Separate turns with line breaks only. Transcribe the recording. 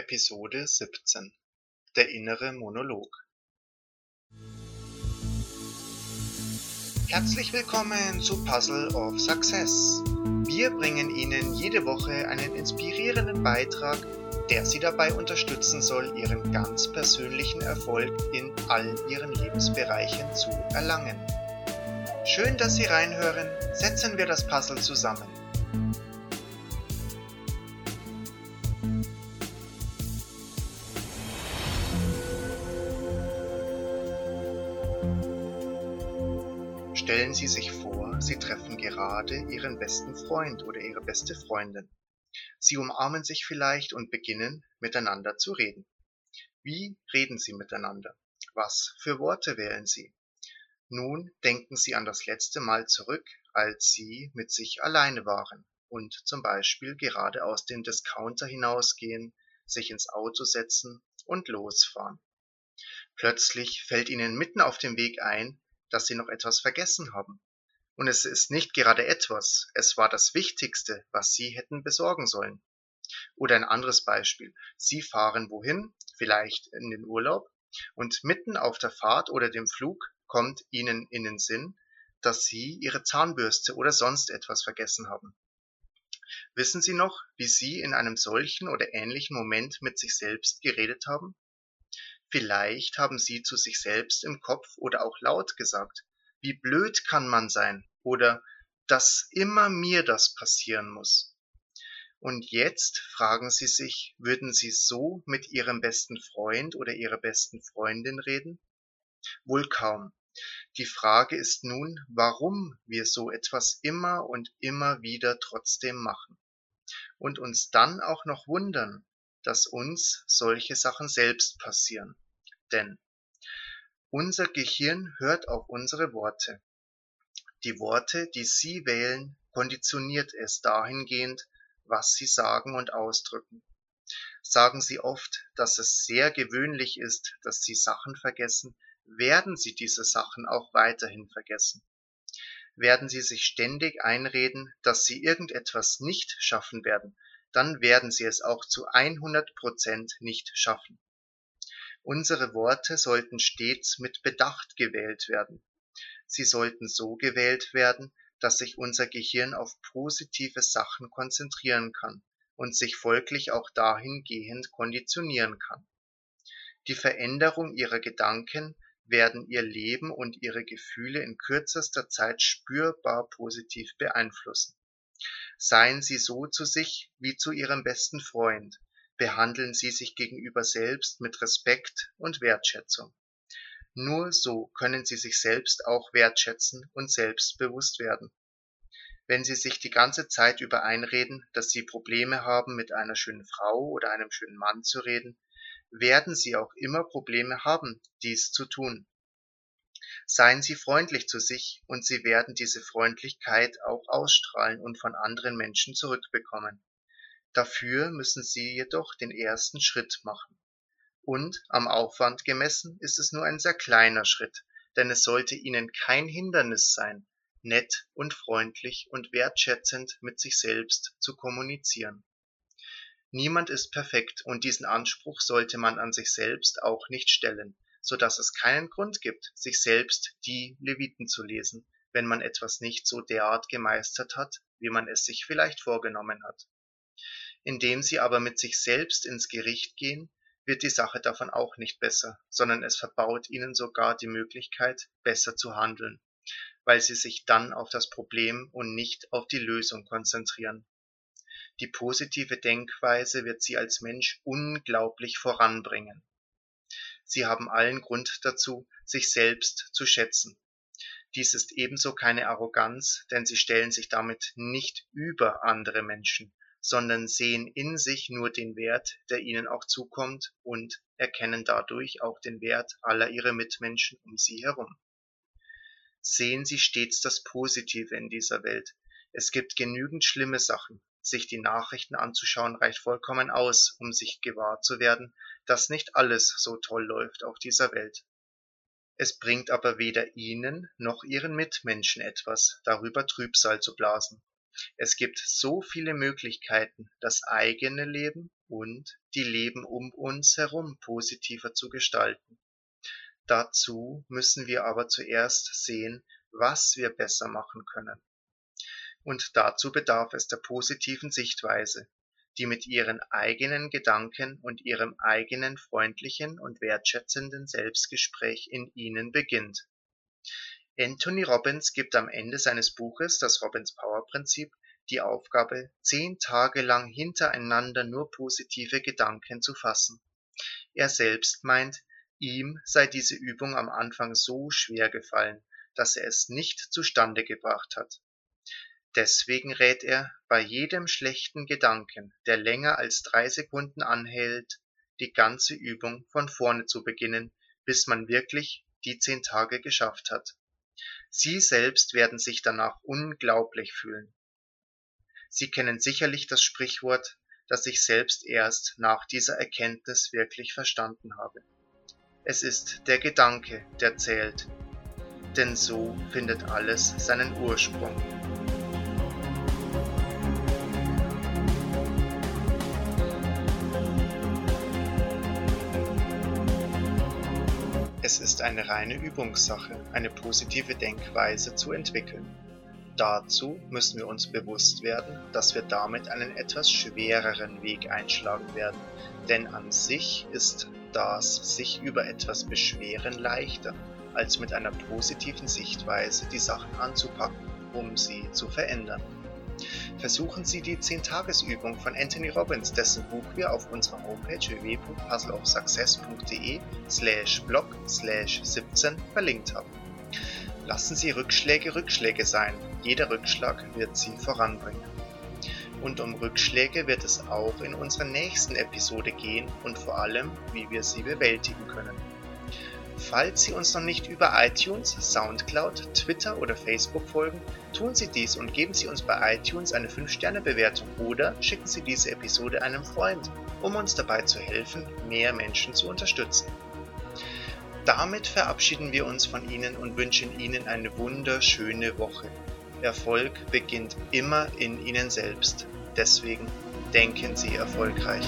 Episode 17 Der innere Monolog Herzlich willkommen zu Puzzle of Success. Wir bringen Ihnen jede Woche einen inspirierenden Beitrag, der Sie dabei unterstützen soll, Ihren ganz persönlichen Erfolg in all Ihren Lebensbereichen zu erlangen. Schön, dass Sie reinhören. Setzen wir das Puzzle zusammen. Stellen Sie sich vor, Sie treffen gerade Ihren besten Freund oder Ihre beste Freundin. Sie umarmen sich vielleicht und beginnen miteinander zu reden. Wie reden Sie miteinander? Was für Worte wählen Sie? Nun denken Sie an das letzte Mal zurück, als Sie mit sich alleine waren und zum Beispiel gerade aus dem Discounter hinausgehen, sich ins Auto setzen und losfahren. Plötzlich fällt Ihnen mitten auf dem Weg ein, dass Sie noch etwas vergessen haben. Und es ist nicht gerade etwas, es war das Wichtigste, was Sie hätten besorgen sollen. Oder ein anderes Beispiel. Sie fahren wohin, vielleicht in den Urlaub, und mitten auf der Fahrt oder dem Flug kommt Ihnen in den Sinn, dass Sie Ihre Zahnbürste oder sonst etwas vergessen haben. Wissen Sie noch, wie Sie in einem solchen oder ähnlichen Moment mit sich selbst geredet haben? Vielleicht haben Sie zu sich selbst im Kopf oder auch laut gesagt, wie blöd kann man sein oder dass immer mir das passieren muss. Und jetzt fragen Sie sich, würden Sie so mit Ihrem besten Freund oder Ihrer besten Freundin reden? Wohl kaum. Die Frage ist nun, warum wir so etwas immer und immer wieder trotzdem machen und uns dann auch noch wundern, dass uns solche Sachen selbst passieren. Denn unser Gehirn hört auf unsere Worte. Die Worte, die Sie wählen, konditioniert es dahingehend, was Sie sagen und ausdrücken. Sagen Sie oft, dass es sehr gewöhnlich ist, dass Sie Sachen vergessen, werden Sie diese Sachen auch weiterhin vergessen. Werden Sie sich ständig einreden, dass Sie irgendetwas nicht schaffen werden, dann werden Sie es auch zu 100 Prozent nicht schaffen. Unsere Worte sollten stets mit Bedacht gewählt werden. Sie sollten so gewählt werden, dass sich unser Gehirn auf positive Sachen konzentrieren kann und sich folglich auch dahingehend konditionieren kann. Die Veränderung ihrer Gedanken werden ihr Leben und ihre Gefühle in kürzester Zeit spürbar positiv beeinflussen. Seien Sie so zu sich wie zu Ihrem besten Freund, behandeln Sie sich gegenüber selbst mit Respekt und Wertschätzung. Nur so können Sie sich selbst auch wertschätzen und selbstbewusst werden. Wenn Sie sich die ganze Zeit über einreden, dass Sie Probleme haben, mit einer schönen Frau oder einem schönen Mann zu reden, werden Sie auch immer Probleme haben, dies zu tun. Seien Sie freundlich zu sich, und Sie werden diese Freundlichkeit auch ausstrahlen und von anderen Menschen zurückbekommen. Dafür müssen Sie jedoch den ersten Schritt machen. Und am Aufwand gemessen ist es nur ein sehr kleiner Schritt, denn es sollte Ihnen kein Hindernis sein, nett und freundlich und wertschätzend mit sich selbst zu kommunizieren. Niemand ist perfekt und diesen Anspruch sollte man an sich selbst auch nicht stellen, so dass es keinen Grund gibt, sich selbst die Leviten zu lesen, wenn man etwas nicht so derart gemeistert hat, wie man es sich vielleicht vorgenommen hat. Indem sie aber mit sich selbst ins Gericht gehen, wird die Sache davon auch nicht besser, sondern es verbaut ihnen sogar die Möglichkeit, besser zu handeln, weil sie sich dann auf das Problem und nicht auf die Lösung konzentrieren. Die positive Denkweise wird sie als Mensch unglaublich voranbringen. Sie haben allen Grund dazu, sich selbst zu schätzen. Dies ist ebenso keine Arroganz, denn sie stellen sich damit nicht über andere Menschen, sondern sehen in sich nur den Wert, der ihnen auch zukommt und erkennen dadurch auch den Wert aller ihrer Mitmenschen um sie herum. Sehen Sie stets das Positive in dieser Welt. Es gibt genügend schlimme Sachen. Sich die Nachrichten anzuschauen reicht vollkommen aus, um sich gewahr zu werden, dass nicht alles so toll läuft auf dieser Welt. Es bringt aber weder Ihnen noch Ihren Mitmenschen etwas, darüber Trübsal zu blasen. Es gibt so viele Möglichkeiten, das eigene Leben und die Leben um uns herum positiver zu gestalten. Dazu müssen wir aber zuerst sehen, was wir besser machen können. Und dazu bedarf es der positiven Sichtweise, die mit ihren eigenen Gedanken und ihrem eigenen freundlichen und wertschätzenden Selbstgespräch in ihnen beginnt. Anthony Robbins gibt am Ende seines Buches Das Robbins Power Prinzip die Aufgabe, zehn Tage lang hintereinander nur positive Gedanken zu fassen. Er selbst meint, ihm sei diese Übung am Anfang so schwer gefallen, dass er es nicht zustande gebracht hat. Deswegen rät er, bei jedem schlechten Gedanken, der länger als drei Sekunden anhält, die ganze Übung von vorne zu beginnen, bis man wirklich die zehn Tage geschafft hat. Sie selbst werden sich danach unglaublich fühlen. Sie kennen sicherlich das Sprichwort, das ich selbst erst nach dieser Erkenntnis wirklich verstanden habe. Es ist der Gedanke, der zählt, denn so findet alles seinen Ursprung. Es ist eine reine Übungssache, eine positive Denkweise zu entwickeln. Dazu müssen wir uns bewusst werden, dass wir damit einen etwas schwereren Weg einschlagen werden, denn an sich ist das sich über etwas beschweren leichter, als mit einer positiven Sichtweise die Sachen anzupacken, um sie zu verändern. Versuchen Sie die 10-Tages-Übung von Anthony Robbins, dessen Buch wir auf unserer Homepage www.puzzleofsuccess.de slash blog slash 17 verlinkt haben. Lassen Sie Rückschläge Rückschläge sein, jeder Rückschlag wird Sie voranbringen. Und um Rückschläge wird es auch in unserer nächsten Episode gehen und vor allem, wie wir sie bewältigen können. Falls Sie uns noch nicht über iTunes, Soundcloud, Twitter oder Facebook folgen, tun Sie dies und geben Sie uns bei iTunes eine 5-Sterne-Bewertung oder schicken Sie diese Episode einem Freund, um uns dabei zu helfen, mehr Menschen zu unterstützen. Damit verabschieden wir uns von Ihnen und wünschen Ihnen eine wunderschöne Woche. Erfolg beginnt immer in Ihnen selbst. Deswegen denken Sie erfolgreich.